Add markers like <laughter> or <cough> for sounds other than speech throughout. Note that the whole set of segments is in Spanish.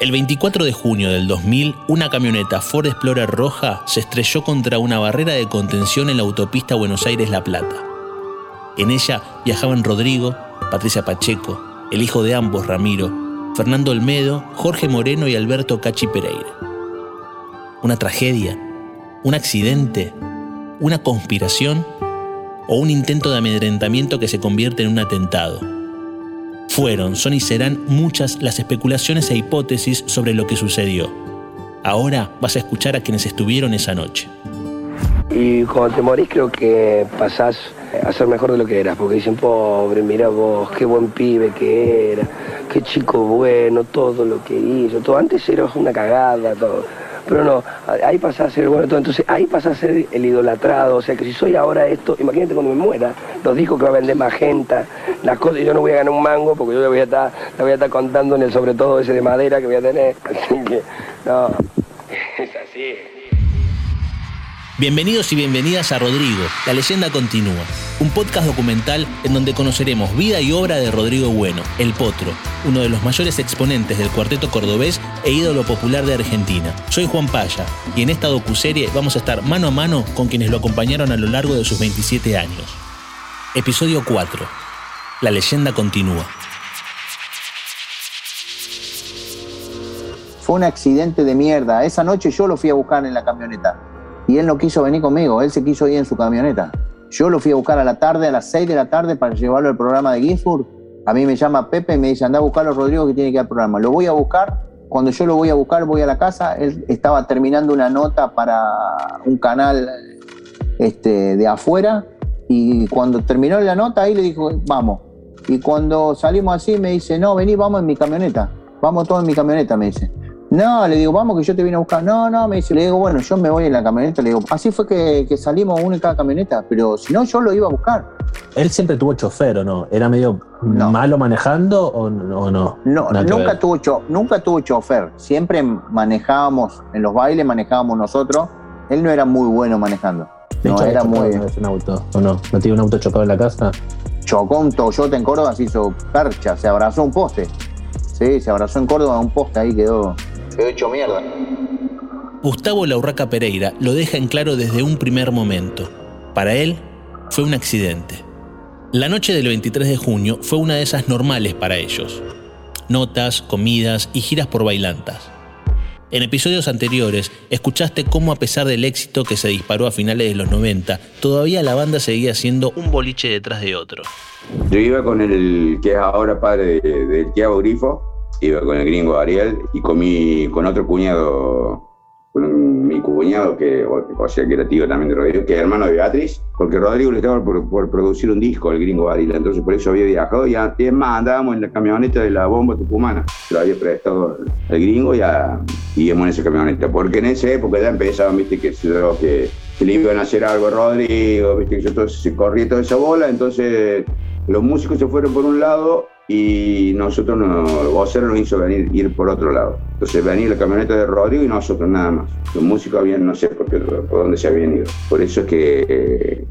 El 24 de junio del 2000, una camioneta Ford Explorer roja se estrelló contra una barrera de contención en la autopista Buenos Aires-La Plata. En ella viajaban Rodrigo, Patricia Pacheco, el hijo de ambos, Ramiro, Fernando Olmedo, Jorge Moreno y Alberto Cachi Pereira. ¿Una tragedia? ¿Un accidente? ¿Una conspiración? ¿O un intento de amedrentamiento que se convierte en un atentado? Fueron, son y serán muchas las especulaciones e hipótesis sobre lo que sucedió. Ahora vas a escuchar a quienes estuvieron esa noche. Y cuando te morís creo que pasás a ser mejor de lo que eras, porque dicen, pobre, mira vos, qué buen pibe que era, qué chico bueno, todo lo que hizo, todo. Antes eras una cagada, todo. Pero no, ahí pasa a ser bueno todo. Entonces ahí pasa a ser el idolatrado. O sea que si soy ahora esto, imagínate cuando me muera, los discos que va a vender magenta, las cosas, y yo no voy a ganar un mango porque yo le voy a estar, le voy a estar contando en el sobre todo ese de madera que voy a tener. <laughs> Así que, no, <laughs> es así. Bienvenidos y bienvenidas a Rodrigo, la leyenda continúa, un podcast documental en donde conoceremos vida y obra de Rodrigo Bueno, el Potro, uno de los mayores exponentes del cuarteto cordobés e ídolo popular de Argentina. Soy Juan Paya y en esta docuserie vamos a estar mano a mano con quienes lo acompañaron a lo largo de sus 27 años. Episodio 4. La leyenda continúa. Fue un accidente de mierda. Esa noche yo lo fui a buscar en la camioneta y él no quiso venir conmigo, él se quiso ir en su camioneta. Yo lo fui a buscar a la tarde, a las 6 de la tarde, para llevarlo al programa de Ginsburg. A mí me llama Pepe y me dice, anda a buscarlo Rodrigo que tiene que ir al programa. Lo voy a buscar, cuando yo lo voy a buscar voy a la casa, él estaba terminando una nota para un canal este, de afuera y cuando terminó la nota ahí le dijo, vamos. Y cuando salimos así me dice, no, vení, vamos en mi camioneta. Vamos todos en mi camioneta, me dice. No, le digo, vamos que yo te vine a buscar. No, no, me dice, le digo, bueno, yo me voy en la camioneta. Le digo, así fue que, salimos uno en cada camioneta, pero si no, yo lo iba a buscar. ¿Él siempre tuvo chofer o no? ¿Era medio malo manejando o, no? No, nunca tuvo, nunca tuvo chofer. Siempre manejábamos, en los bailes manejábamos nosotros. Él no era muy bueno manejando. No era muy. un auto, ¿o no? ¿No tiene un auto chocado en la casa? Chocó un Toyota en Córdoba, se hizo percha, se abrazó un poste. Sí, se abrazó en Córdoba, un poste ahí quedó quedó hecho mierda. Gustavo Laurraca Pereira lo deja en claro desde un primer momento. Para él, fue un accidente. La noche del 23 de junio fue una de esas normales para ellos. Notas, comidas y giras por bailantas. En episodios anteriores, escuchaste cómo a pesar del éxito que se disparó a finales de los 90, todavía la banda seguía siendo un boliche detrás de otro. Yo iba con el que es ahora padre del de Tiago Grifo, iba con el gringo Ariel y con, con otro cuñado, con mi cuñado, que, o, sea, que era tío también de Rodrigo, que es hermano de Beatriz, porque Rodrigo le estaba por, producir un disco, el gringo Ariel, entonces por eso había viajado y, es más, andábamos en la camioneta de la bomba tucumana, lo había prestado el gringo y, íbamos en esa camioneta, porque en esa época ya empezaban, viste, que, que, que le iban a hacer algo a Rodrigo, viste, que yo, se corría toda esa bola, entonces los músicos se fueron por un lado y nosotros, no, Vocero nos hizo venir, ir por otro lado. Entonces venía la camioneta de Rodrigo y nosotros nada más. Los músicos habían, no sé por, qué, por dónde se habían ido. Por eso es que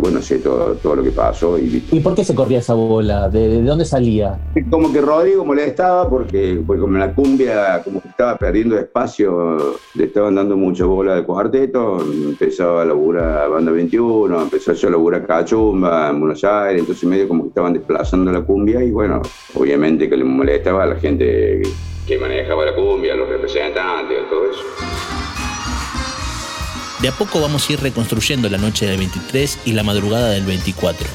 bueno, sé todo, todo lo que pasó. Y, ¿Y por qué se corría esa bola? ¿De, dónde salía? Como que Rodrigo molestaba porque, porque como la cumbia como que estaba perdiendo espacio, le estaban dando mucha bola de cuarteto, empezaba a laburar Banda 21, empezó a laburar Cachumba en Buenos Aires, entonces medio como que estaban desplazando la cumbia y bueno, obviamente que le molestaba a la gente que manejaba la cumbia, los representantes, todo eso. De a poco vamos a ir reconstruyendo la noche del 23 y la madrugada del 24.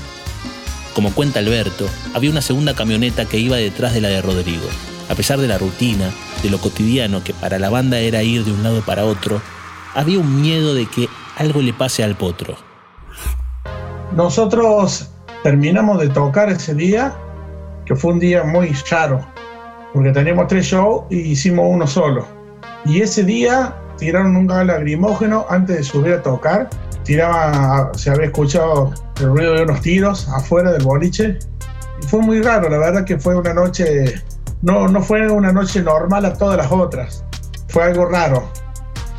Como cuenta Alberto, había una segunda camioneta que iba detrás de la de Rodrigo. A pesar de la rutina, de lo cotidiano que para la banda era ir de un lado para otro, había un miedo de que algo le pase al potro. Nosotros terminamos de tocar ese día, que fue un día muy raro, porque teníamos tres shows y hicimos uno solo. Y ese día tiraron un gas lagrimógeno antes de subir a tocar. Tiraba, se había escuchado el ruido de unos tiros afuera del boliche. Y fue muy raro, la verdad que fue una noche, no, no fue una noche normal a todas las otras. Fue algo raro,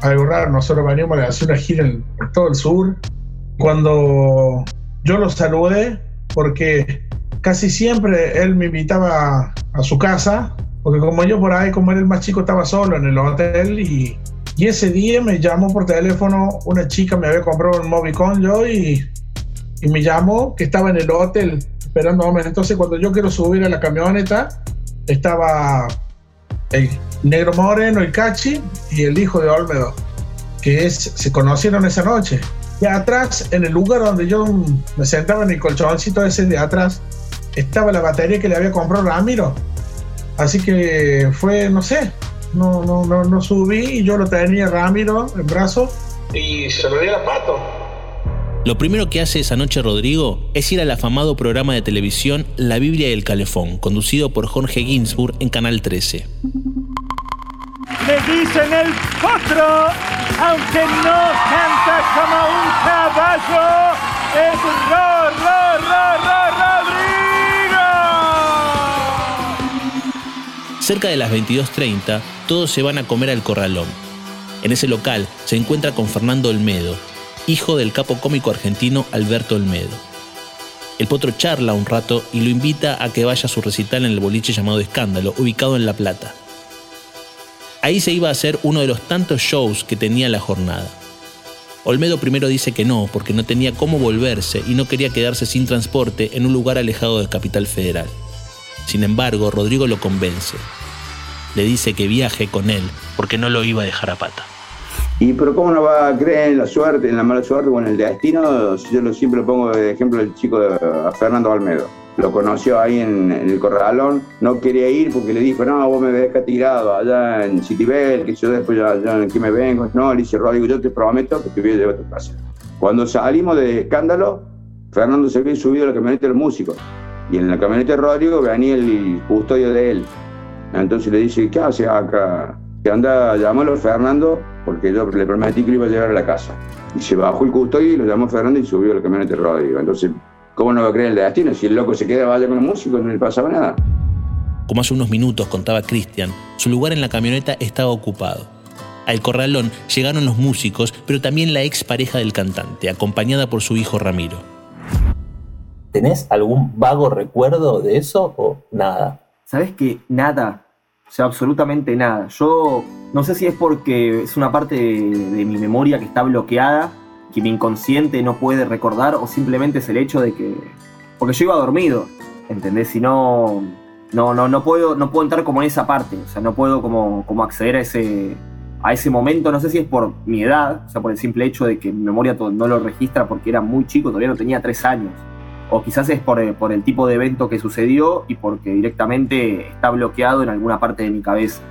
algo raro. Nosotros veníamos a hacer una gira en, todo el sur. Cuando yo lo saludé, porque casi siempre él me invitaba a su casa porque como yo por ahí, como era el más chico, estaba solo en el hotel y, y ese día me llamó por teléfono una chica, me había comprado un Movicon yo y, y me llamó que estaba en el hotel esperando Entonces cuando yo quiero subir a la camioneta, estaba el negro moreno, el cachi y el hijo de Olmedo, que es, se conocieron esa noche. Y atrás, en el lugar donde yo me sentaba en el colchoncito ese de atrás, estaba la batería que le había comprado Ramiro. Así que fue, no sé, no, no, no, no subí y yo lo tenía Ramiro en brazo y se lo di a pato. Lo primero que hace esa noche Rodrigo es ir al afamado programa de televisión La Biblia y el Calefón, conducido por Jorge Ginsburg en Canal 13. Le dicen el potro, aunque no canta como un caballo, es Ro, Ro, Ro, Ro, Rodrigo. Cerca de las 22.30, todos se van a comer al corralón. En ese local se encuentra con Fernando Olmedo, hijo del capo cómico argentino Alberto Olmedo. El potro charla un rato y lo invita a que vaya a su recital en el boliche llamado Escándalo, ubicado en La Plata. Ahí se iba a hacer uno de los tantos shows que tenía la jornada. Olmedo primero dice que no, porque no tenía cómo volverse y no quería quedarse sin transporte en un lugar alejado del Capital Federal. Sin embargo, Rodrigo lo convence. Le dice que viaje con él, porque no lo iba a dejar a pata. Y pero cómo no va a creer en la suerte, en la mala suerte o en el destino, yo lo, siempre pongo de ejemplo el chico de Fernando Almedo. Lo conoció ahí en, el corralón, no quería ir porque le dijo, no, vos me ves tirado allá en Citibel, que yo después ya, ya aquí me vengo. No, le dice, Rodrigo, yo te prometo que te voy a llevar a tu casa. Cuando salimos de escándalo, Fernando se había subido a la camioneta del músico. Y en la camioneta de Rodrigo venía el custodio de él. Entonces le dice, ¿qué haces acá? Que anda, llámalo Fernando porque yo le prometí que lo iba a llevar a la casa. Y se bajó el custodio y lo llamó Fernando y subió a la camioneta de Rodrigo. Entonces, ¿cómo no va a creer el destino? Si el loco se queda vaya con el músico, no le pasaba nada. Como hace unos minutos contaba Cristian, su lugar en la camioneta estaba ocupado. Al corralón llegaron los músicos, pero también la ex pareja del cantante, acompañada por su hijo Ramiro. ¿Tenés algún vago recuerdo de eso o nada? Sabes que nada, o sea, absolutamente nada. Yo no sé si es porque es una parte de, mi memoria que está bloqueada, que mi inconsciente no puede recordar, o simplemente es el hecho de que. Porque yo iba dormido, ¿entendés? Si no. No, no, no puedo, no puedo entrar como en esa parte. O sea, no puedo como, como acceder a ese, a ese momento. No sé si es por mi edad, o sea, por el simple hecho de que mi memoria no lo registra porque era muy chico, todavía no tenía tres años o quizás es por, por, el tipo de evento que sucedió y porque directamente está bloqueado en alguna parte de mi cabeza.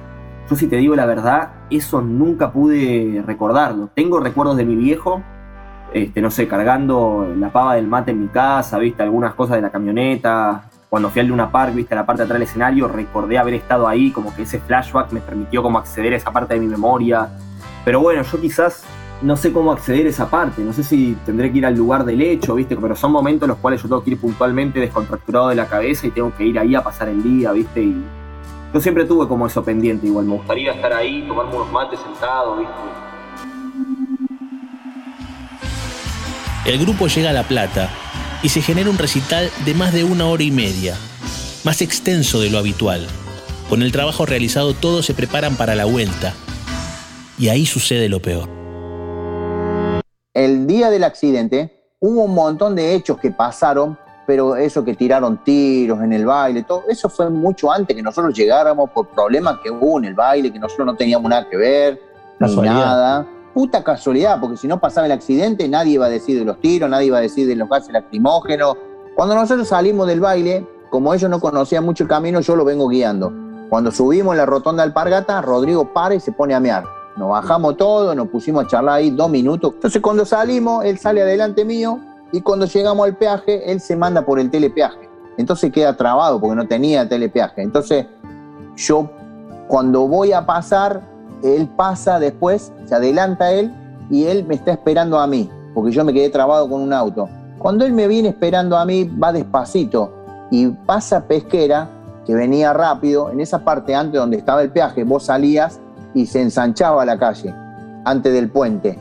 Yo si te digo la verdad, eso nunca pude recordarlo. Tengo recuerdos de mi viejo, este, no sé, cargando la pava del mate en mi casa, viste algunas cosas de la camioneta. Cuando fui al Luna Park, viste la parte de atrás del escenario, recordé haber estado ahí, como que ese flashback me permitió como acceder a esa parte de mi memoria. Pero bueno, yo quizás no sé cómo acceder a esa parte, no sé si tendré que ir al lugar del hecho, ¿viste? Pero son momentos en los cuales yo tengo que ir puntualmente descontracturado de la cabeza y tengo que ir ahí a pasar el día, ¿viste? Y yo siempre tuve como eso pendiente igual, me gustaría estar ahí, tomarme unos mates sentado, ¿viste? El grupo llega a La Plata y se genera un recital de más de una hora y media, más extenso de lo habitual. Con el trabajo realizado todos se preparan para la vuelta. Y ahí sucede lo peor el día del accidente hubo un montón de hechos que pasaron, pero eso que tiraron tiros en el baile, todo eso fue mucho antes que nosotros llegáramos por problemas que hubo en el baile, que nosotros no teníamos nada que ver, ni nada. Puta casualidad, porque si no pasaba el accidente, nadie iba a decir de los tiros, nadie iba a decir de los gases lacrimógenos. Cuando nosotros salimos del baile, como ellos no conocían mucho el camino, yo lo vengo guiando. Cuando subimos en la rotonda del Pargata, Rodrigo para y se pone a mear. Nos bajamos todo, nos pusimos a charlar ahí dos minutos. Entonces cuando salimos, él sale adelante mío y cuando llegamos al peaje, él se manda por el telepeaje. Entonces queda trabado porque no tenía telepeaje. Entonces yo cuando voy a pasar, él pasa después, se adelanta él y él me está esperando a mí, porque yo me quedé trabado con un auto. Cuando él me viene esperando a mí, va despacito y pasa pesquera, que venía rápido, en esa parte antes donde estaba el peaje, vos salías y se ensanchaba la calle antes del puente.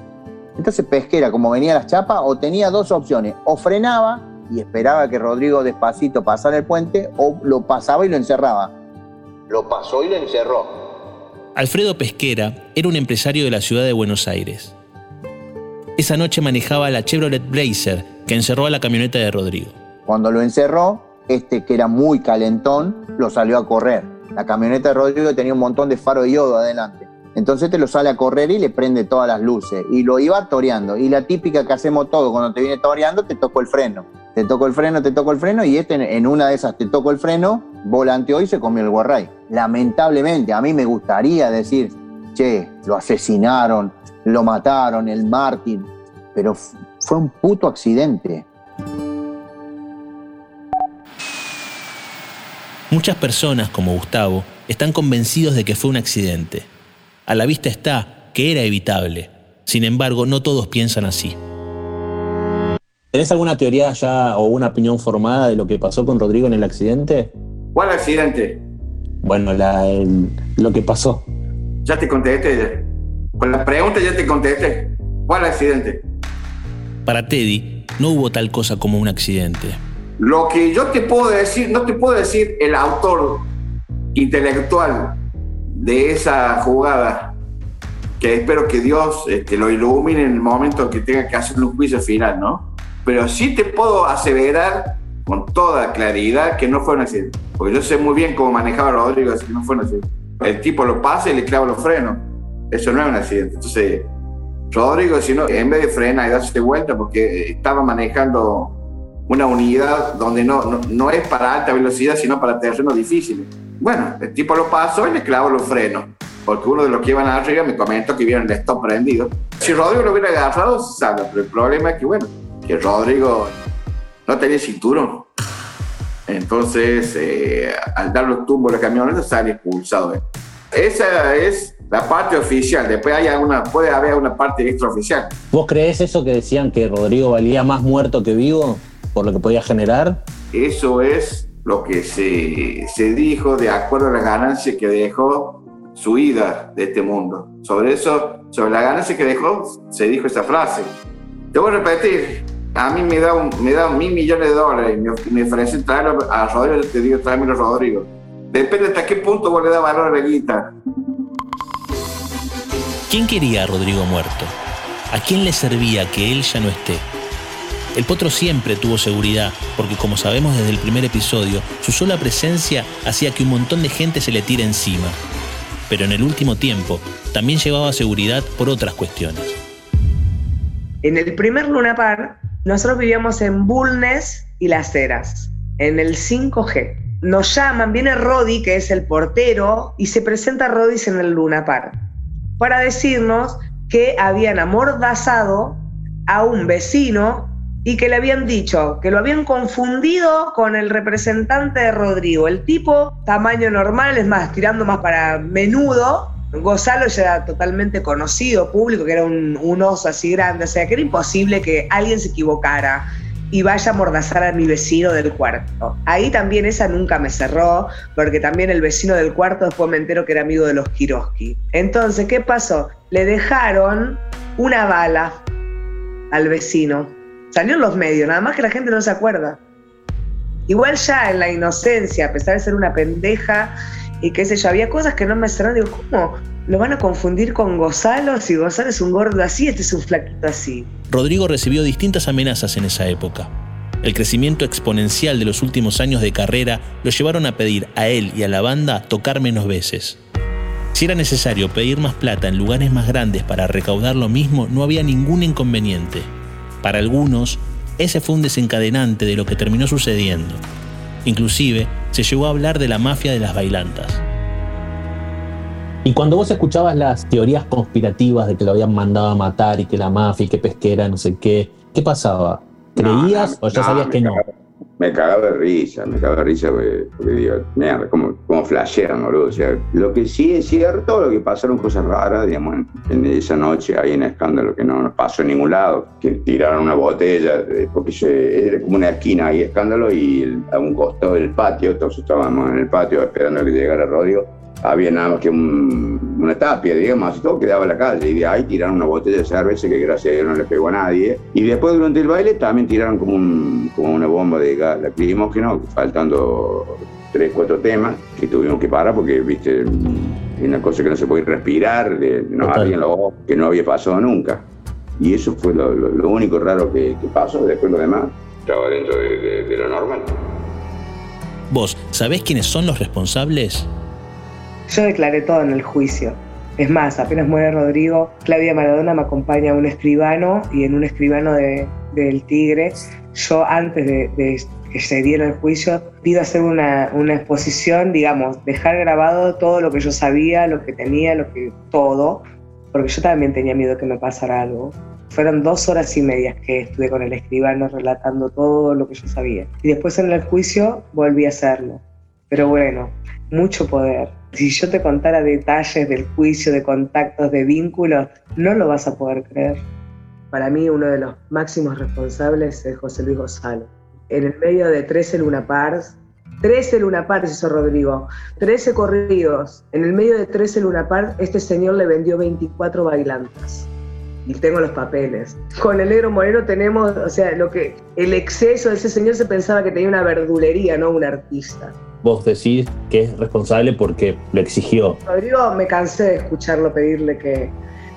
Entonces Pesquera, como venía las chapas, o tenía dos opciones, o frenaba y esperaba que Rodrigo despacito pasara el puente, o lo pasaba y lo encerraba. Lo pasó y lo encerró. Alfredo Pesquera era un empresario de la ciudad de Buenos Aires. Esa noche manejaba la Chevrolet Blazer que encerró a la camioneta de Rodrigo. Cuando lo encerró, este que era muy calentón, lo salió a correr. La camioneta de Rodrigo tenía un montón de faro de yodo adelante. Entonces te lo sale a correr y le prende todas las luces. Y lo iba toreando. Y la típica que hacemos todo, cuando te viene toreando, te toco el freno. Te toco el freno, te toco el freno, y este en una de esas te toco el freno, volanteó y se comió el guarray. Lamentablemente, a mí me gustaría decir, che, lo asesinaron, lo mataron, el mártir, pero fue un puto accidente. Muchas personas, como Gustavo, están convencidos de que fue un accidente. A la vista está que era evitable. Sin embargo, no todos piensan así. ¿Tenés alguna teoría ya o una opinión formada de lo que pasó con Rodrigo en el accidente? ¿Cuál accidente? Bueno, lo que pasó. Ya te contesté. Con la pregunta ya te contesté. ¿Cuál accidente? Para Teddy, no hubo tal cosa como un accidente. Lo que yo te puedo decir, no te puedo decir el autor intelectual de esa jugada, que espero que Dios este, lo ilumine en el momento que tenga que hacer un juicio final, ¿no? Pero sí te puedo aseverar con toda claridad que no fue un accidente. Porque yo sé muy bien cómo manejaba Rodrigo, así que no fue un accidente. El tipo lo pasa y le clava los frenos. Eso no es un accidente. Entonces, Rodrigo, si no, en vez de frenar y darse vuelta, porque estaba manejando una unidad donde no, no, es para alta velocidad, sino para terrenos difíciles. Bueno, el tipo lo pasó y le clavó los frenos, porque uno de los que iban arriba me comentó que vieron el stop prendido. Si Rodrigo lo hubiera agarrado, sabe, pero el problema es que, bueno, que Rodrigo no tenía cinturón. Entonces, eh, al dar los tumbos a la camioneta, sale expulsado. Esa es la parte oficial. Después hay alguna, puede haber una parte extraoficial. ¿Vos crees eso que decían que Rodrigo valía más muerto que vivo por lo que podía generar? Eso es lo que se, se dijo de acuerdo a las ganancias que dejó su ida de este mundo. Sobre eso, sobre la ganancia que dejó, se dijo esa frase. Te voy a repetir, a mí me da, un, me da mil millones de dólares me, me ofrecen traerlo a Rodrigo, te digo, tráemelo a Rodrigo. Depende hasta qué punto vos le das valor a la guita. ¿Quién quería a Rodrigo muerto? ¿A quién le servía que él ya no esté? El potro siempre tuvo seguridad, porque como sabemos desde el primer episodio, su sola presencia hacía que un montón de gente se le tire encima. Pero en el último tiempo, también llevaba seguridad por otras cuestiones. En el primer Luna Par, nosotros vivíamos en Bulnes y Las Heras, en el 5G. Nos llaman, viene Rodi, que es el portero, y se presenta Rodis en el Luna Par para decirnos que habían amordazado a un vecino y que le habían dicho que lo habían confundido con el representante de Rodrigo. El tipo, tamaño normal, es más, tirando más para menudo. Gonzalo ya era totalmente conocido, público, que era un, oso así grande, o sea que era imposible que alguien se equivocara y vaya a mordazar a mi vecino del cuarto. Ahí también esa nunca me cerró, porque también el vecino del cuarto después me entero que era amigo de los Kiroski. Entonces, ¿qué pasó? Le dejaron una bala al vecino. Salió en los medios, nada más que la gente no se acuerda. Igual ya en la inocencia, a pesar de ser una pendeja y qué sé yo, había cosas que no me cerraron. Digo, ¿cómo? lo van a confundir con Gonzalo, si Gonzalo es un gordo así, este es un flaquito así. Rodrigo recibió distintas amenazas en esa época. El crecimiento exponencial de los últimos años de carrera lo llevaron a pedir a él y a la banda tocar menos veces. Si era necesario pedir más plata en lugares más grandes para recaudar lo mismo, no había ningún inconveniente. Para algunos, ese fue un desencadenante de lo que terminó sucediendo. Inclusive, se llegó a hablar de la mafia de las bailantas. Y cuando vos escuchabas las teorías conspirativas de que lo habían mandado a matar y que la mafia y que pesquera, no sé qué, ¿qué pasaba? ¿Creías o ya sabías que no? Me cagaba de risa, me cagaba de risa porque, digo, mierda, como, como flashean, boludo. O sea, lo que sí es cierto, lo que pasaron cosas raras, digamos, en, esa noche hay un escándalo que no pasó en ningún lado, que tiraron una botella, porque se, era como una esquina ahí, escándalo, y a un costado del patio, todos estábamos en el patio esperando que llegara Rodrigo, había nada más que una tapia, digamos, y todo quedaba en la calle. Y de ahí tiraron una botella de cerveza que gracias a Dios no le pegó a nadie. Y después durante el baile también tiraron como, como una bomba de gas lacrimógeno, faltando tres, cuatro temas que tuvimos que parar porque, viste, una cosa que no se puede respirar, de, no había lo que no había pasado nunca. Y eso fue lo, único raro que, pasó, después lo demás estaba dentro de lo normal. ¿Vos sabés quiénes son los responsables? Yo declaré todo en el juicio. Es más, apenas muere Rodrigo, Claudia Maradona me acompaña a un escribano y en un escribano del Tigre, yo antes de, que se diera el juicio, pido hacer una, una, exposición, digamos, dejar grabado todo lo que yo sabía, lo que tenía, lo que todo, porque yo también tenía miedo que me pasara algo. Fueron dos horas y media que estuve con el escribano relatando todo lo que yo sabía. Y después en el juicio volví a hacerlo. Pero bueno, mucho poder. Si yo te contara detalles del juicio, de contactos, de vínculos, no lo vas a poder creer. Para mí uno de los máximos responsables es José Luis Gonzalo. En el medio de 13 Luna Pars, 13 Luna Pars hizo Rodrigo, 13 corridos. En el medio de 13 Luna Pars, este señor le vendió 24 bailantas y tengo los papeles. Con el negro Moreno tenemos, o sea, lo que el exceso de ese señor se pensaba que tenía una verdulería, no un artista. Vos decís que es responsable porque lo exigió. Rodrigo, me cansé de escucharlo pedirle que,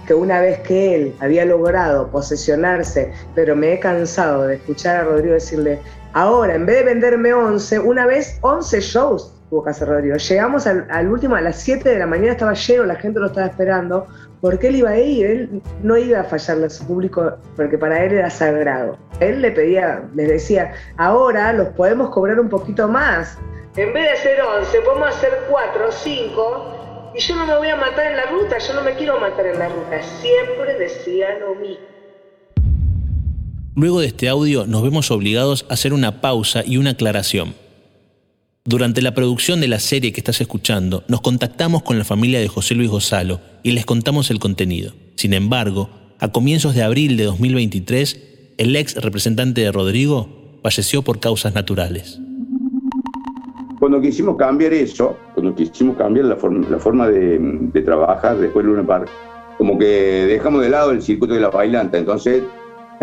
que una vez que él había logrado posesionarse, pero me he cansado de escuchar a Rodrigo decirle, ahora, en vez de venderme 11, una vez 11 shows tuvo que hacer Rodrigo. Llegamos al, al, último, a las 7 de la mañana estaba lleno, la gente lo estaba esperando, porque él iba a ir, él no iba a fallarle a su público porque para él era sagrado. Él le pedía, les decía, ahora los podemos cobrar un poquito más. En vez de hacer 11, podemos hacer 4 o 5 y yo no me voy a matar en la ruta, yo no me quiero matar en la ruta. Siempre decía lo mismo. Luego de este audio nos vemos obligados a hacer una pausa y una aclaración. Durante la producción de la serie que estás escuchando, nos contactamos con la familia de José Luis Gonzalo y les contamos el contenido. Sin embargo, a comienzos de abril de 2023, el ex representante de Rodrigo falleció por causas naturales. Cuando quisimos cambiar eso, cuando quisimos cambiar la forma, la forma de, trabajar después de Luna Park, como que dejamos de lado el circuito de la bailanta, entonces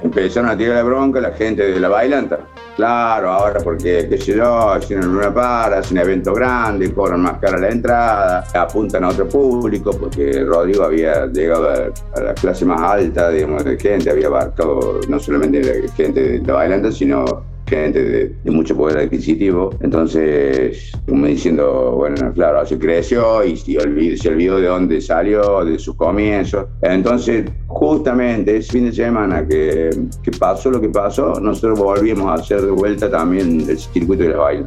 empezaron a tirar la bronca la gente de la bailanta. Claro, ahora porque, qué sé yo, hacen una para, hacen un evento grande, cobran más cara la entrada, apuntan a otro público, porque Rodrigo había llegado a, la clase más alta, digamos, de gente, había abarcado no solamente la gente de la bailanta, sino gente de, mucho poder adquisitivo. Entonces, como diciendo, bueno, claro, se creció y olvidó, se olvidó de dónde salió, de sus comienzos. Entonces, justamente ese fin de semana que, que pasó lo que pasó, nosotros volvimos a hacer de vuelta también el circuito de la baile.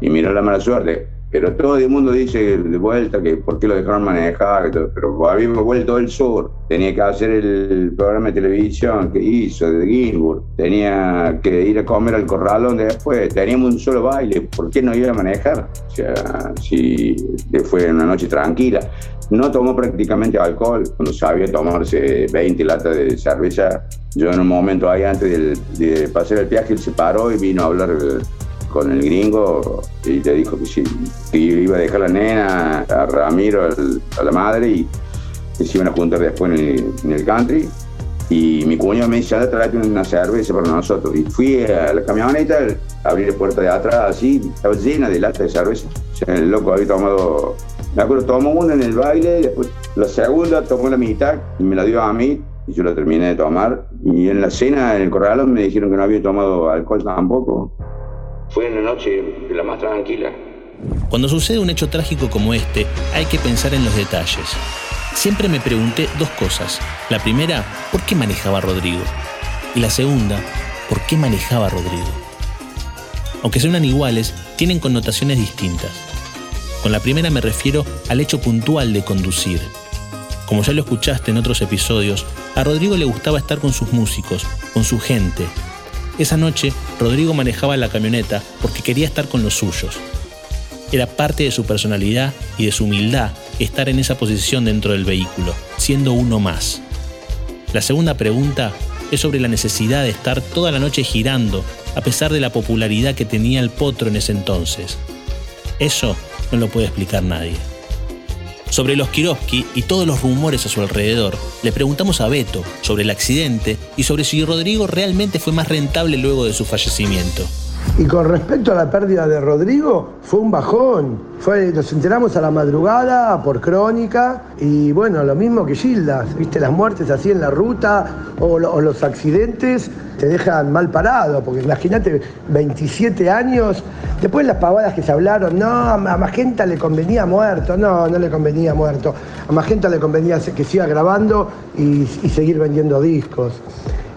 Y mira la mala suerte, pero todo el mundo dice de vuelta que por qué lo dejaron manejar, pero habíamos vuelto del sur. Tenía que hacer el programa de televisión que hizo de Ginsburg. Tenía que ir a comer al corralón después. Teníamos un solo baile. ¿Por qué no iba a manejar? O sea, si fue una noche tranquila. No tomó prácticamente alcohol. Cuando sabía tomarse 20 latas de cerveza, yo en un momento ahí antes de, de pasar el viaje, él se paró y vino a hablar con el gringo y te dijo que sí, iba a dejar la nena, a Ramiro, a la madre y se iban a juntar después en el, country. Y mi cuñado me dice, tráete una cerveza para nosotros. Y fui a la camioneta, abrí la puerta de atrás, así, estaba llena de lata de cerveza. el loco había tomado, me acuerdo, tomó una en el baile, después la segunda tomó la mitad y me la dio a mí y yo la terminé de tomar. Y en la cena, en el corralón, me dijeron que no había tomado alcohol tampoco. Fue una noche la más tranquila. Cuando sucede un hecho trágico como este, hay que pensar en los detalles. Siempre me pregunté dos cosas. La primera, ¿por qué manejaba Rodrigo? Y la segunda, ¿por qué manejaba Rodrigo? Aunque sean iguales, tienen connotaciones distintas. Con la primera me refiero al hecho puntual de conducir. Como ya lo escuchaste en otros episodios, a Rodrigo le gustaba estar con sus músicos, con su gente, esa noche, Rodrigo manejaba la camioneta porque quería estar con los suyos. Era parte de su personalidad y de su humildad estar en esa posición dentro del vehículo, siendo uno más. La segunda pregunta es sobre la necesidad de estar toda la noche girando, a pesar de la popularidad que tenía el potro en ese entonces. Eso no lo puede explicar nadie. Sobre los Kirovsky y todos los rumores a su alrededor, le preguntamos a Beto sobre el accidente y sobre si Rodrigo realmente fue más rentable luego de su fallecimiento. Y con respecto a la pérdida de Rodrigo, fue un bajón. Fue, nos enteramos a la madrugada por crónica y bueno, lo mismo que Gildas, viste, las muertes así en la ruta o, lo- o los accidentes te dejan mal parado, porque imagínate, 27 años, después las pavadas que se hablaron, no, a Magenta le convenía muerto, no, no le convenía muerto, a Magenta le convenía que siga grabando y seguir vendiendo discos.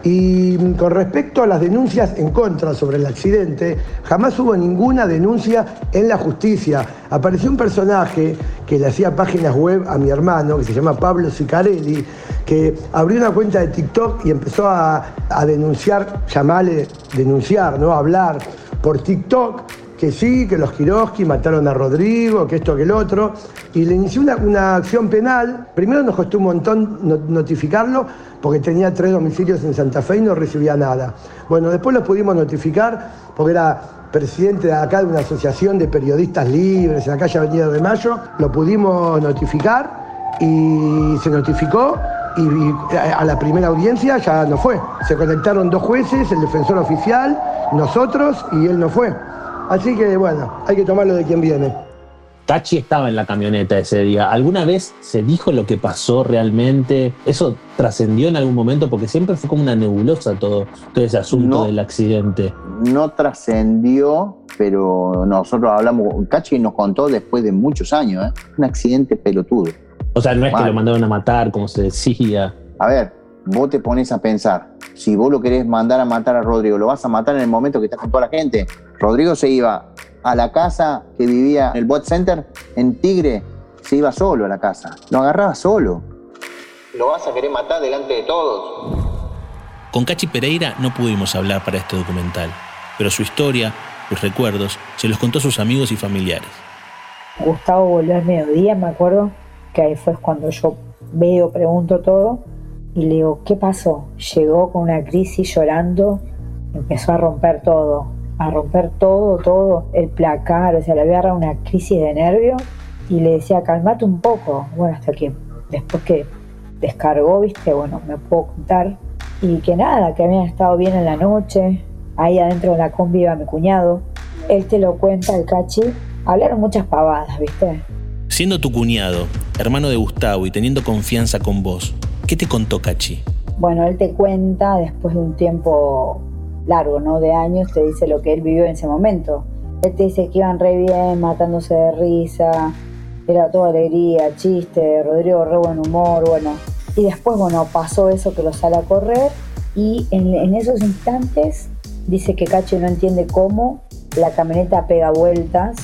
Y con respecto a las denuncias en contra sobre el accidente, jamás hubo ninguna denuncia en la justicia. Apareció un personaje que le hacía páginas web a mi hermano, que se llama Pablo Sicarelli, que abrió una cuenta de TikTok y empezó a, a denunciar, llamarle denunciar, ¿no? Hablar por TikTok que sí, que los Kiroski mataron a Rodrigo, que esto, que el otro, y le inició una, acción penal. Primero nos costó un montón no- notificarlo, porque tenía tres domicilios en Santa Fe y no recibía nada. Bueno, después lo pudimos notificar, porque era presidente de acá de una asociación de periodistas libres en la calle Avenida de Mayo, lo pudimos notificar y se notificó y, y a la primera audiencia ya no fue. Se conectaron dos jueces, el defensor oficial, nosotros y él no fue. Así que bueno, hay que tomarlo de quien viene. Tachi estaba en la camioneta ese día. ¿Alguna vez se dijo lo que pasó realmente? ¿Eso trascendió en algún momento? Porque siempre fue como una nebulosa todo, todo ese asunto No. del accidente. No trascendió, pero nosotros hablamos, Cachi nos contó después de muchos años, ¿eh? un accidente pelotudo. O sea, no es que lo mandaron a matar, como se decía. A ver, vos te pones a pensar, si vos lo querés mandar a matar a Rodrigo, lo vas a matar en el momento que estás con toda la gente. Rodrigo se iba a la casa que vivía en el Bot Center, en Tigre, se iba solo a la casa. Lo agarraba solo. Lo vas a querer matar delante de todos. Con Cachi Pereira no pudimos hablar para este documental, pero su historia, sus recuerdos, se los contó a sus amigos y familiares. Gustavo volvió al mediodía, me acuerdo, que ahí fue cuando yo veo, pregunto todo, y le digo, ¿qué pasó? Llegó con una crisis llorando, empezó a romper todo, a romper todo, todo, el placar, o sea, le había agarrado una crisis de nervios, y le decía, calmate un poco, bueno, hasta que después que descargó, viste, bueno, me puedo contar, y que nada, que habían estado bien en la noche, ahí adentro de la combi iba mi cuñado, él te lo cuenta, el cachi, hablaron muchas pavadas, viste, Siendo tu cuñado, hermano de Gustavo y teniendo confianza con vos, ¿qué te contó Cachi? Bueno, él te cuenta después de un tiempo largo, ¿no? De años, te dice lo que él vivió en ese momento. Él te dice que iban re bien, matándose de risa, era toda alegría, chiste, Rodrigo re buen humor, bueno. Y después, bueno, pasó eso que lo sale a correr y en, en esos instantes dice que Cacho no entiende cómo la camioneta pega vueltas,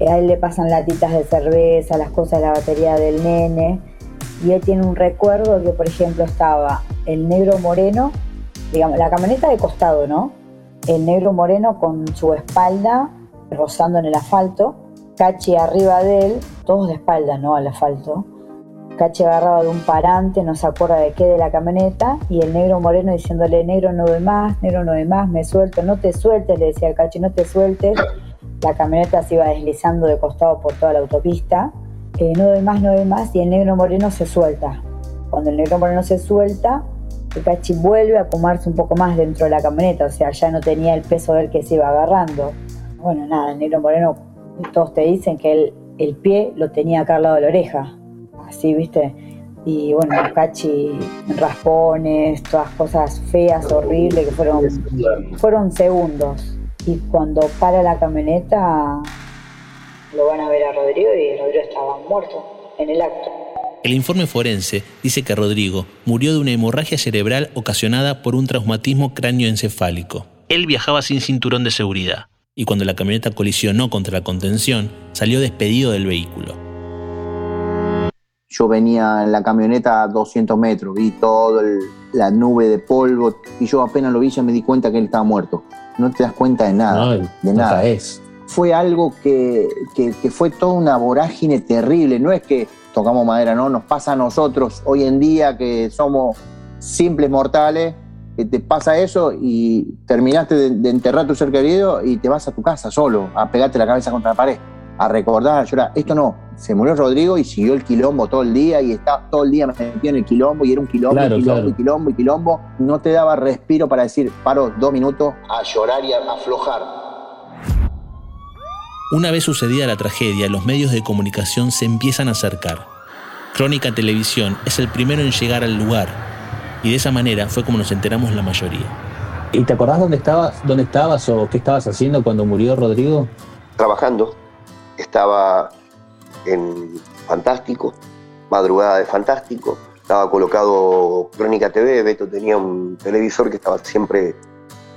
a él le pasan latitas de cerveza, las cosas de la batería del nene, y él tiene un recuerdo que, por ejemplo, estaba el negro moreno, digamos, la camioneta de costado, ¿no? El negro moreno con su espalda rozando en el asfalto, Cachi arriba de él, todos de espalda, ¿no? Al asfalto. Cachi agarrado de un parante, no se acuerda de qué de la camioneta, y el negro moreno diciéndole, negro no doy más, negro no doy más, me suelto, no te sueltes, le decía Cachi, no te sueltes. La camioneta se iba deslizando de costado por toda la autopista. Eh, no doy más, no doy más, y el negro moreno se suelta. Cuando el negro moreno se suelta, el Cachi vuelve a acomodarse un poco más dentro de la camioneta, o sea, ya no tenía el peso del que se iba agarrando. Bueno, nada, el negro moreno, todos te dicen que él, el pie lo tenía acá al lado de la oreja, así, ¿viste? Y bueno, el Cachi, raspones, todas cosas feas, horribles, que fueron, fueron segundos. Y cuando para la camioneta, lo van a ver a Rodrigo y Rodrigo estaba muerto en el acto. El informe forense dice que Rodrigo murió de una hemorragia cerebral ocasionada por un traumatismo cráneoencefálico. Él viajaba sin cinturón de seguridad y cuando la camioneta colisionó contra la contención, salió despedido del vehículo. Yo venía en la camioneta a 200 metros, vi toda la nube de polvo y yo apenas lo vi ya me di cuenta que él estaba muerto. No te das cuenta de nada, No, de no nada. caes. Fue algo que, que- que fue toda una vorágine terrible. No es que tocamos madera, no, nos pasa a nosotros hoy en día que somos simples mortales, que te pasa eso y terminaste de, de enterrar a tu ser querido y te vas a tu casa solo, a pegarte la cabeza contra la pared, a recordar, a llorar. Esto no, se murió Rodrigo y siguió el quilombo todo el día y estaba todo el día metido en el quilombo y era un quilombo, Claro, y quilombo, claro. y quilombo, y quilombo. No te daba respiro para decir, paro dos minutos a llorar y a aflojar. Una vez sucedida la tragedia, los medios de comunicación se empiezan a acercar. Crónica Televisión es el primero en llegar al lugar, y de esa manera fue como nos enteramos la mayoría. ¿Y te acordás dónde estabas, dónde estabas o qué estabas haciendo cuando murió Rodrigo? trabajando. Estaba en Fantástico, madrugada de Fantástico. Estaba colocado Crónica TV. Beto tenía un televisor que estaba siempre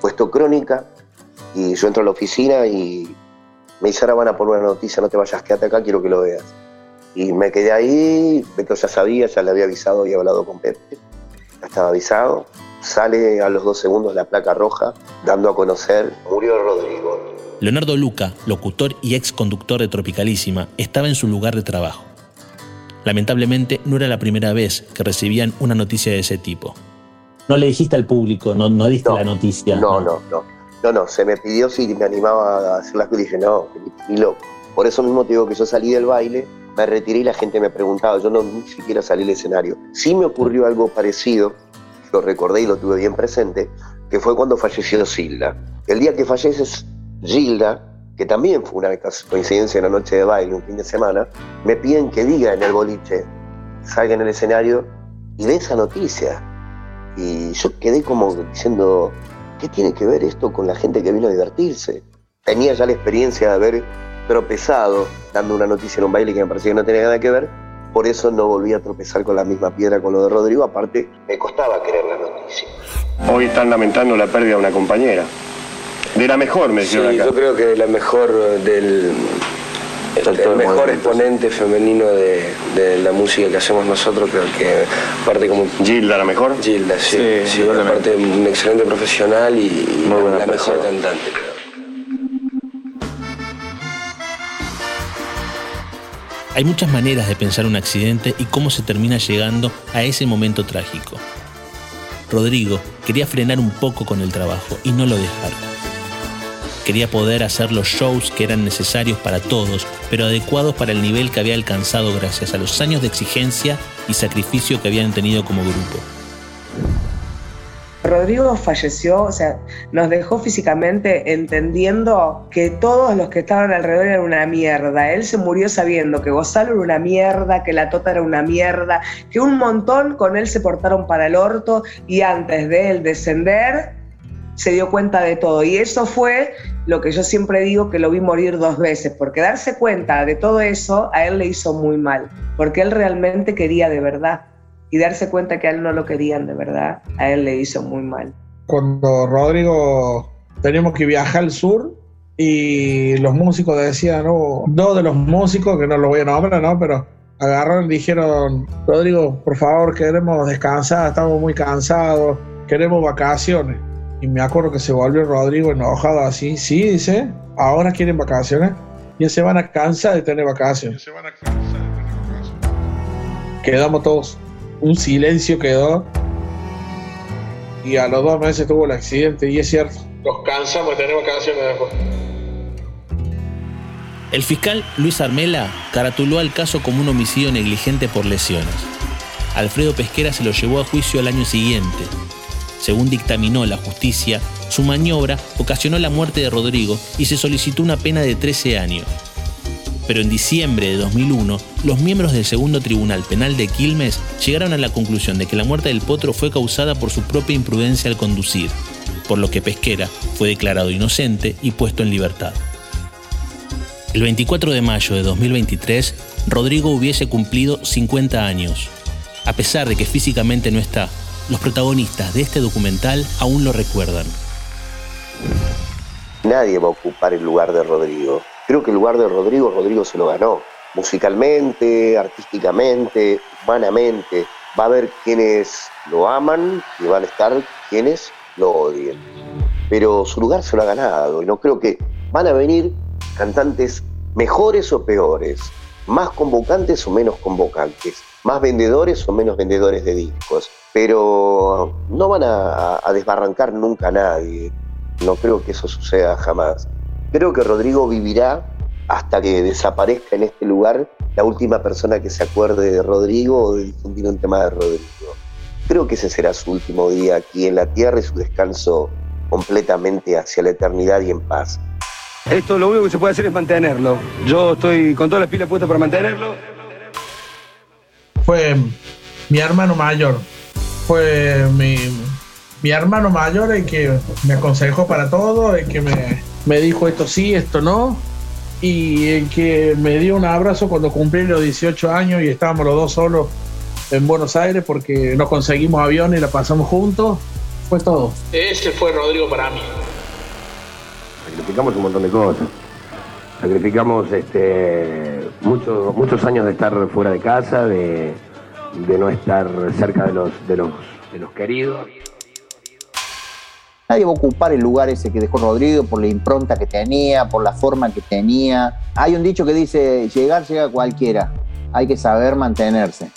puesto Crónica. Y yo entro a la oficina y me dice, ahora van a poner una noticia, no te vayas, quédate acá, quiero que lo veas. Y me quedé ahí, Beto ya sabía, ya le había avisado y hablado con Pepe. Ya estaba avisado. Sale a los dos segundos la placa roja, dando a conocer, murió Rodrigo. Leonardo Luca, locutor y ex conductor de Tropicalísima, estaba en su lugar de trabajo. Lamentablemente no era la primera vez que recibían una noticia de ese tipo. No le dijiste al público, no, no diste la noticia. No, no, no. No, no, se me pidió si me animaba a hacer las cosas y dije, no, ni loco. Por eso mismo te digo que yo salí del baile, me retiré y la gente me preguntaba, yo no ni siquiera salí al escenario. Sí me ocurrió algo parecido, lo recordé y lo tuve bien presente, que fue cuando falleció Gilda. El día que fallece Gilda, que también fue una coincidencia en la noche de baile, un fin de semana, me piden que diga en el boliche, salga en el escenario y dé esa noticia. Y yo quedé como diciendo, ¿qué tiene que ver esto con la gente que vino a divertirse? Tenía ya la experiencia de haber tropezado dando una noticia en un baile que me parecía que no tenía nada que ver, por eso no volví a tropezar con la misma piedra con lo de Rodrigo, aparte me costaba creer la noticia. Hoy están lamentando la pérdida de una compañera. De la mejor, me Sí, acá. yo creo que la mejor del el, el mejor exponente femenino de, de la música que hacemos nosotros, creo que aparte como Gilda la mejor. Gilda, sí, Sí, sí, aparte un excelente profesional y, y Muy buena la mejor cantante. creo. Hay muchas maneras de pensar un accidente y cómo se termina llegando a ese momento trágico. Rodrigo quería frenar un poco con el trabajo y no lo dejaron. Quería poder hacer los shows que eran necesarios para todos, pero adecuados para el nivel que había alcanzado gracias a los años de exigencia y sacrificio que habían tenido como grupo. Rodrigo falleció, o sea, nos dejó físicamente entendiendo que todos los que estaban alrededor eran una mierda. Él se murió sabiendo que Gonzalo era una mierda, que la Tota era una mierda, que un montón con él se portaron para el orto y antes de él descender se dio cuenta de todo. Y eso fue lo que yo siempre digo que lo vi morir dos veces, porque darse cuenta de todo eso a él le hizo muy mal, porque él realmente quería de verdad. Y darse cuenta que a él no lo querían de verdad, a él le hizo muy mal. Cuando Rodrigo teníamos que viajar al sur y los músicos decían, no, dos de los músicos, que no los voy a nombrar, ¿no? Pero agarraron y dijeron, Rodrigo, por favor, queremos descansar, estamos muy cansados, queremos vacaciones. Y me acuerdo que se volvió Rodrigo enojado así, sí, dice, ahora quieren vacaciones, ya se van a cansar de tener vacaciones. Quedamos todos, un silencio quedó, y a los dos meses tuvo el accidente, y es cierto, nos cansamos de tener vacaciones después. El fiscal Luis Armela caratuló al caso como un homicidio negligente por lesiones. Alfredo Pesquera se lo llevó a juicio al año siguiente. Según dictaminó la justicia, su maniobra ocasionó la muerte de Rodrigo y se solicitó una pena de 13 años. Pero en diciembre de 2001, los miembros del segundo tribunal penal de Quilmes llegaron a la conclusión de que la muerte del potro fue causada por su propia imprudencia al conducir, por lo que Pesquera fue declarado inocente y puesto en libertad. El 24 de mayo de 2023, Rodrigo hubiese cumplido 50 años. A pesar de que físicamente no está, los protagonistas de este documental aún lo recuerdan. Nadie va a ocupar el lugar de Rodrigo. Creo que el lugar de Rodrigo, Rodrigo se lo ganó. Musicalmente, artísticamente, humanamente. Va a haber quienes lo aman y van a estar quienes lo odien. Pero su lugar se lo ha ganado y no creo que van a venir cantantes mejores o peores, más convocantes o menos convocantes, más vendedores o menos vendedores de discos. Pero no van a, desbarrancar nunca a nadie. No creo que eso suceda jamás. Creo que Rodrigo vivirá hasta que desaparezca en este lugar la última persona que se acuerde de Rodrigo o de difundir un tema de Rodrigo. Creo que ese será su último día aquí en la tierra y su descanso completamente hacia la eternidad y en paz. Esto lo único que se puede hacer es mantenerlo. Yo estoy con todas las pilas puestas para mantenerlo. Fue mi hermano mayor. Fue mi, mi hermano mayor el que me aconsejó para todo, el que me, me dijo esto sí, esto no. Y el que me dio un abrazo cuando cumplí los 18 años y estábamos los dos solos en Buenos Aires porque no conseguimos avión y la pasamos juntos. Fue todo. Ese fue Rodrigo para mí. Sacrificamos un montón de cosas. Sacrificamos este, muchos, muchos años de estar fuera de casa, de, de no estar cerca de los, de los, de los queridos. Nadie va a ocupar el lugar ese que dejó Rodrigo por la impronta que tenía, por la forma que tenía. Hay un dicho que dice, llegar llega cualquiera, hay que saber mantenerse.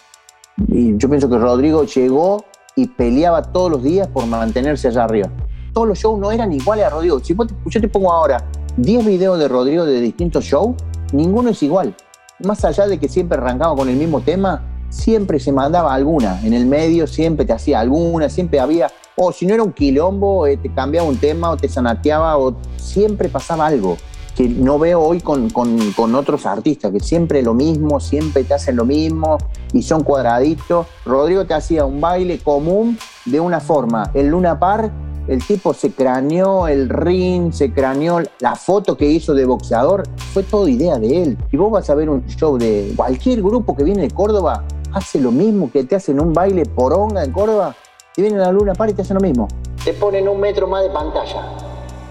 Y yo pienso que Rodrigo llegó y peleaba todos los días por mantenerse allá arriba. Todos los shows no eran iguales a Rodrigo. Si vos te- yo te pongo ahora 10 videos de Rodrigo de distintos shows, ninguno es igual. Más allá de que siempre arrancaba con el mismo tema, siempre se mandaba alguna. En el medio siempre te hacía alguna, siempre había, o si no era un quilombo, eh, te cambiaba un tema o te sanateaba, o siempre pasaba algo que no veo hoy con, con- con otros artistas, que siempre lo mismo, siempre te hacen lo mismo y son cuadraditos. Rodrigo te hacía un baile común de una forma. El Luna Par, el tipo se craneó el ring, se craneó la foto que hizo de boxeador, fue todo idea de él. Y vos vas a ver un show de cualquier grupo que viene de Córdoba, hace lo mismo que te hacen un baile poronga en Córdoba, y vienen a la Luna Par y te hacen lo mismo. Te ponen un metro más de pantalla.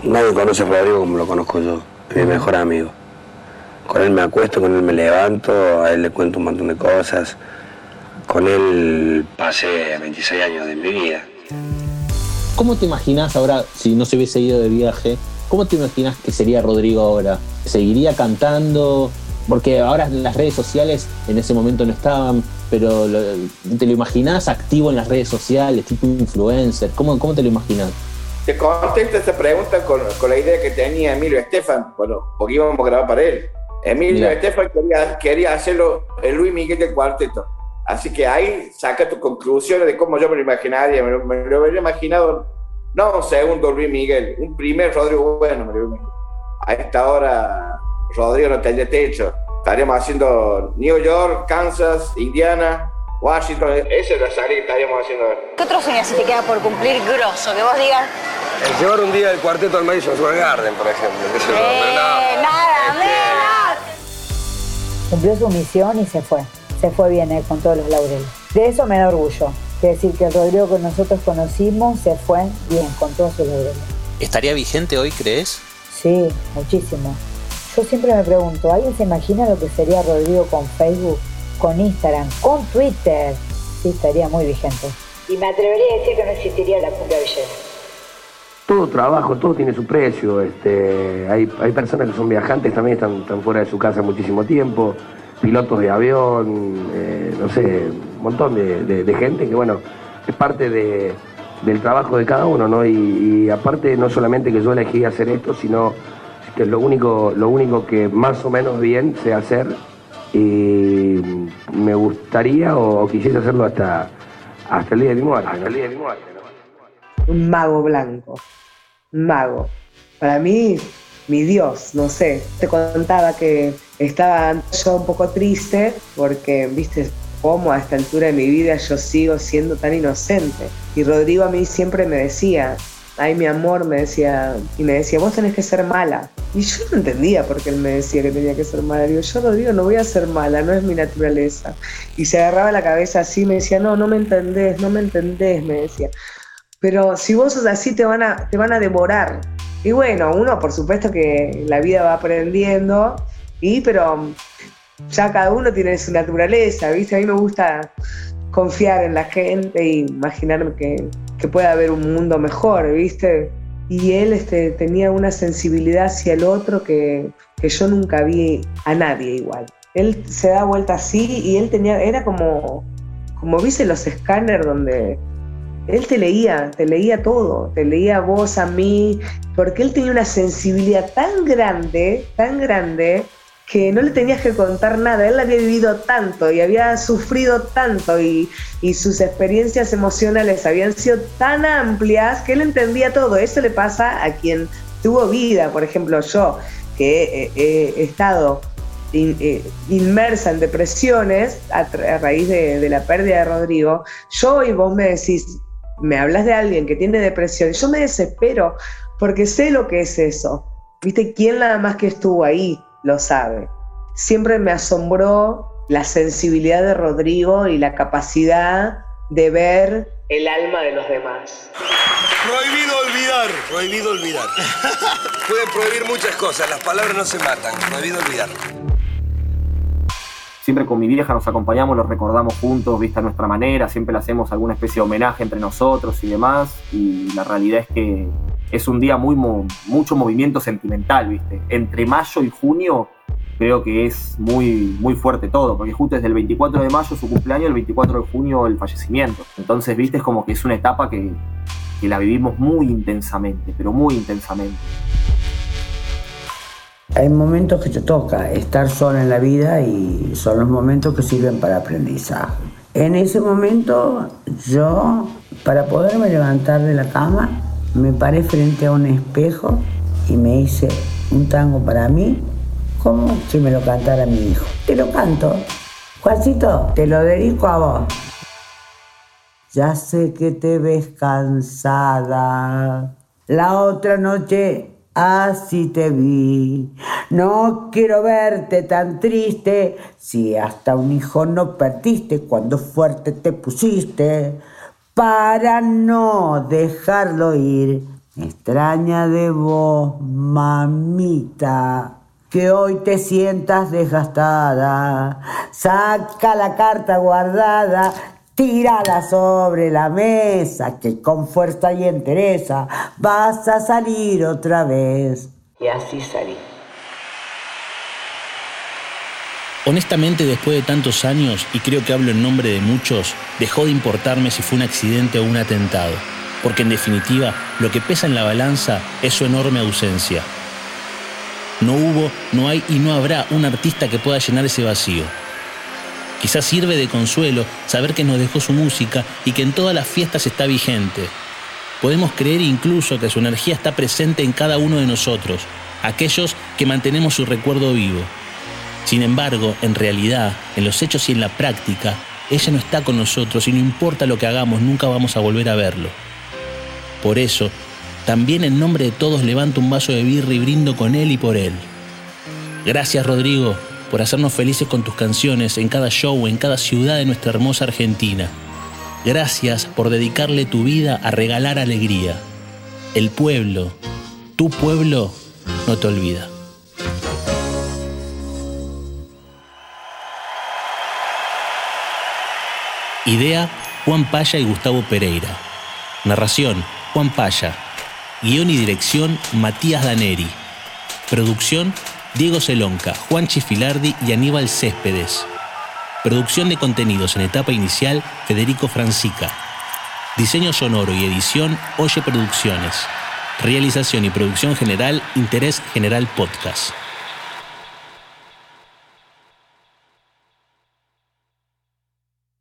Nadie conoce a Rodrigo como lo conozco yo, es mi mejor amigo. Con él me acuesto, con él me levanto, a él le cuento un montón de cosas. Con él pasé 26 años de mi vida. ¿Cómo te imaginas ahora, si no se hubiese ido de viaje, cómo te imaginas que sería Rodrigo ahora? ¿Seguiría cantando? Porque ahora las redes sociales en ese momento no estaban, pero ¿te lo imaginás activo en las redes sociales, tipo influencer? ¿Cómo, cómo te lo imaginas? Te contesto esta pregunta con, con la idea que tenía Emilio Estefan, bueno, porque íbamos a grabar para él. Emilio. Estefan quería, quería hacerlo el Luis Miguel del cuarteto. Así que ahí saca tus conclusiones de cómo yo me lo imaginaría. Me lo, me lo hubiera imaginado, no un segundo Luis Miguel, un primer Rodrigo Bueno. Me lo. A esta hora, Rodrigo no tendría techo. Estaríamos haciendo New York, Kansas, Indiana, Washington. Esa es la salida que estaríamos haciendo. ¿Qué otro sueño si te queda por cumplir grosso? Que vos digas, El llevar un día el cuarteto al Madison Square Garden, por ejemplo. pero no. eh, nada menos. Cumplió su misión y se fue. Se fue bien eh, con todos los laureles. De eso me da orgullo. Quiere decir que el Rodrigo que nosotros conocimos se fue bien con todos sus laureles. ¿Estaría vigente hoy, crees? Sí, muchísimo. Yo siempre me pregunto, ¿alguien se imagina lo que sería Rodrigo con Facebook, con Instagram, con Twitter? Sí, estaría muy vigente. Y me atrevería a decir que no existiría la cumbia villera. Todo trabajo, todo tiene su precio. Este, hay, hay personas que son viajantes, también están, están fuera de su casa muchísimo tiempo, pilotos de avión, eh, no sé, un montón de, gente que, bueno, es parte de- del trabajo de cada uno, ¿no? Y, aparte, no solamente que yo elegí hacer esto, sino que lo único, lo único que más o menos bien sé hacer y me gustaría o, quisiese hacerlo hasta, hasta el día de mi muerte. Hasta el día de mi muerte. un mago blanco, mago. Para mí, mi Dios, no sé. Te contaba que estaba yo un poco triste porque, viste, cómo a esta altura de mi vida yo sigo siendo tan inocente. Y Rodrigo a mí siempre me decía, ay mi amor, me decía, y me decía, vos tenés que ser mala. Y yo no entendía por qué él me decía que tenía que ser mala. Digo, yo Rodrigo no voy a ser mala, no es mi naturaleza. Y se agarraba la cabeza así me decía, no, no me entendés, no me entendés, me decía pero si vos sos así te van a, te van a devorar. Y bueno, uno por supuesto que la vida va aprendiendo, y pero ya cada uno tiene su naturaleza, ¿viste? A mí me gusta confiar en la gente e imaginarme que, que puede haber un mundo mejor, ¿viste? Y él este, tenía una sensibilidad hacia el otro que, que yo nunca vi a nadie igual. Él se da vuelta así y él tenía, era como, como viste los escáneres donde él te leía, te leía todo, te leía a vos, a mí, porque él tenía una sensibilidad tan grande, tan grande, que no le tenías que contar nada. Él había vivido tanto y había sufrido tanto y, sus experiencias emocionales habían sido tan amplias que él entendía todo. Eso le pasa a quien tuvo vida, por ejemplo yo, que he, estado eh, inmersa en depresiones a, raíz de, la pérdida de Rodrigo. Yo y vos me decís, me hablas de alguien que tiene depresión yo me desespero porque sé lo que es eso. ¿Viste? ¿Quién nada más que estuvo ahí? lo sabe. Siempre me asombró la sensibilidad de Rodrigo y la capacidad de ver el alma de los demás. Prohibido olvidar, prohibido olvidar. <laughs> Pueden prohibir muchas cosas, las palabras no se matan, prohibido olvidar. Siempre con mi vieja nos acompañamos, lo recordamos juntos, vista nuestra manera, siempre le hacemos alguna especie de homenaje entre nosotros y demás, y la realidad es que es un día muy mucho movimiento sentimental, ¿viste? Entre mayo y junio creo que es muy, muy fuerte todo, porque justo desde el 24 de mayo su cumpleaños, el 24 de junio el fallecimiento. Entonces, viste, es como que es una etapa que, que la vivimos muy intensamente, pero muy intensamente. Hay momentos que te toca estar sola en la vida y son los momentos que sirven para aprendizaje. En ese momento yo, para poderme levantar de la cama, me paré frente a un espejo y me hice un tango para mí, como si me lo cantara mi hijo. Te lo canto. Juancito, te lo dedico a vos. Ya sé que te ves cansada. La otra noche así te vi. No quiero verte tan triste si hasta un hijo no perdiste cuando fuerte te pusiste para no dejarlo ir. extraña de vos, mamita, que hoy te sientas desgastada. Saca la carta guardada, tírala sobre la mesa, que con fuerza y entereza vas a salir otra vez. Y así salí. Honestamente, después de tantos años, y creo que hablo en nombre de muchos, dejó de importarme si fue un accidente o un atentado, porque en definitiva, lo que pesa en la balanza es su enorme ausencia. No hubo, no hay y no habrá un artista que pueda llenar ese vacío. Quizás sirve de consuelo saber que nos dejó su música y que en todas las fiestas está vigente. Podemos creer incluso que su energía está presente en cada uno de nosotros, aquellos que mantenemos su recuerdo vivo. Sin embargo, en realidad, en los hechos y en la práctica, ella no está con nosotros y no importa lo que hagamos, nunca vamos a volver a verlo. Por eso, también en nombre de todos levanto un vaso de birra y brindo con él y por él. Gracias Rodrigo por hacernos felices con tus canciones en cada show, en cada ciudad de nuestra hermosa Argentina. Gracias por dedicarle tu vida a regalar alegría. El pueblo, tu pueblo, no te olvida. Idea, Juan Paya y Gustavo Pereira. Narración, Juan Paya. Guión y dirección, Matías Daneri. Producción, Diego Celonca, Juan Chifilardi y Aníbal Céspedes. Producción de contenidos en etapa inicial, Federico Francica. Diseño sonoro y edición, Oye Producciones. Realización y producción general, Interés General Podcast.